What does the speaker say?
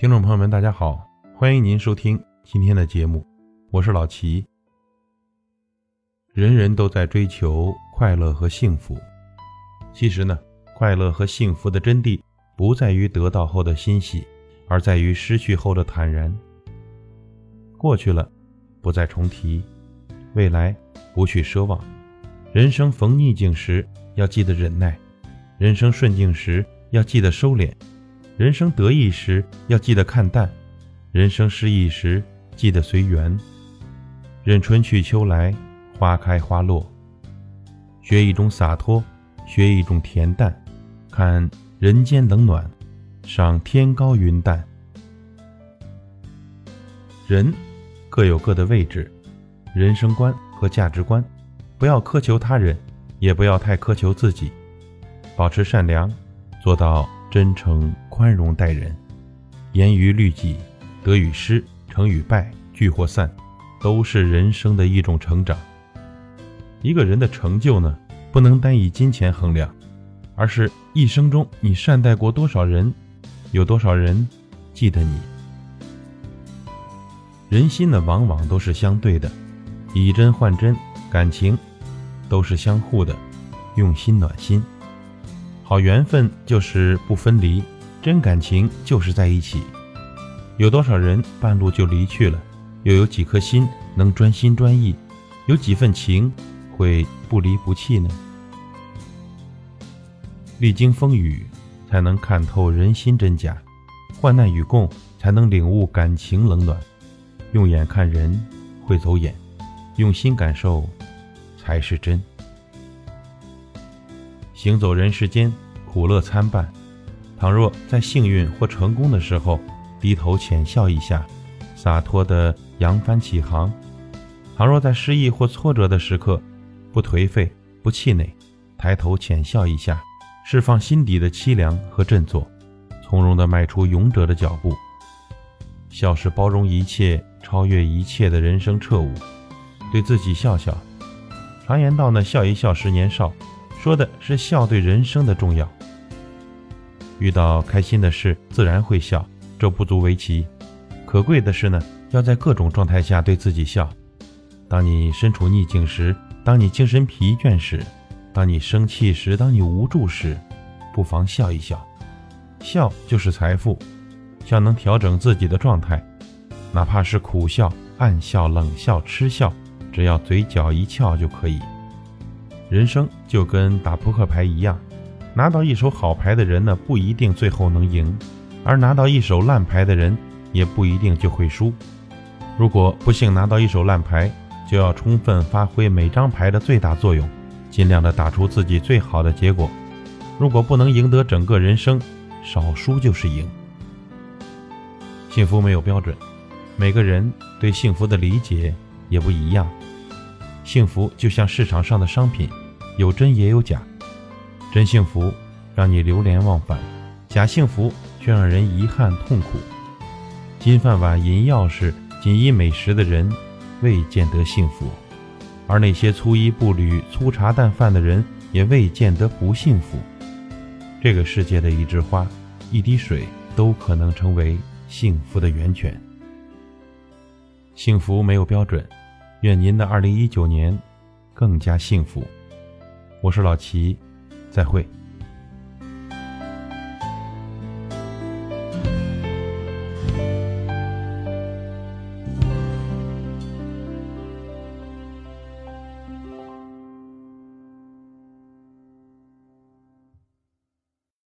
听众朋友们，大家好，欢迎您收听今天的节目，我是老齐。人人都在追求快乐和幸福，其实呢，快乐和幸福的真谛不在于得到后的欣喜，而在于失去后的坦然。过去了，不再重提；未来，不去奢望。人生逢逆境时，要记得忍耐；人生顺境时，要记得收敛。人生得意时要记得看淡，人生失意时记得随缘。任春去秋来，花开花落。学一种洒脱，学一种恬淡，看人间冷暖，赏天高云淡。人各有各的位置，人生观和价值观，不要苛求他人，也不要太苛求自己，保持善良，做到真诚。宽容待人，严于律己，得与失，成与败，聚或散，都是人生的一种成长。一个人的成就呢，不能单以金钱衡量，而是一生中你善待过多少人，有多少人记得你。人心呢，往往都是相对的，以真换真，感情都是相互的，用心暖心。好缘分就是不分离。真感情就是在一起，有多少人半路就离去了？又有几颗心能专心专意？有几份情会不离不弃呢？历经风雨，才能看透人心真假；患难与共，才能领悟感情冷暖。用眼看人会走眼，用心感受才是真。行走人世间，苦乐参半。倘若在幸运或成功的时候低头浅笑一下，洒脱的扬帆起航；倘若在失意或挫折的时刻不颓废不气馁，抬头浅笑一下，释放心底的凄凉和振作，从容地迈出勇者的脚步。笑是包容一切、超越一切的人生彻悟。对自己笑笑。常言道呢，笑一笑十年少，说的是笑对人生的重要。遇到开心的事，自然会笑，这不足为奇。可贵的是呢，要在各种状态下对自己笑。当你身处逆境时，当你精神疲倦时，当你生气时，当你无助时，不妨笑一笑。笑就是财富，笑能调整自己的状态，哪怕是苦笑、暗笑、冷笑、痴笑，只要嘴角一翘就可以。人生就跟打扑克牌一样。拿到一手好牌的人呢，不一定最后能赢；而拿到一手烂牌的人，也不一定就会输。如果不幸拿到一手烂牌，就要充分发挥每张牌的最大作用，尽量的打出自己最好的结果。如果不能赢得整个人生，少输就是赢。幸福没有标准，每个人对幸福的理解也不一样。幸福就像市场上的商品，有真也有假。真幸福让你流连忘返，假幸福却让人遗憾痛苦。金饭碗、银钥匙、锦衣美食的人，未见得幸福；而那些粗衣布履、粗茶淡饭的人，也未见得不幸福。这个世界的一枝花、一滴水，都可能成为幸福的源泉。幸福没有标准，愿您的二零一九年更加幸福。我是老齐。再会。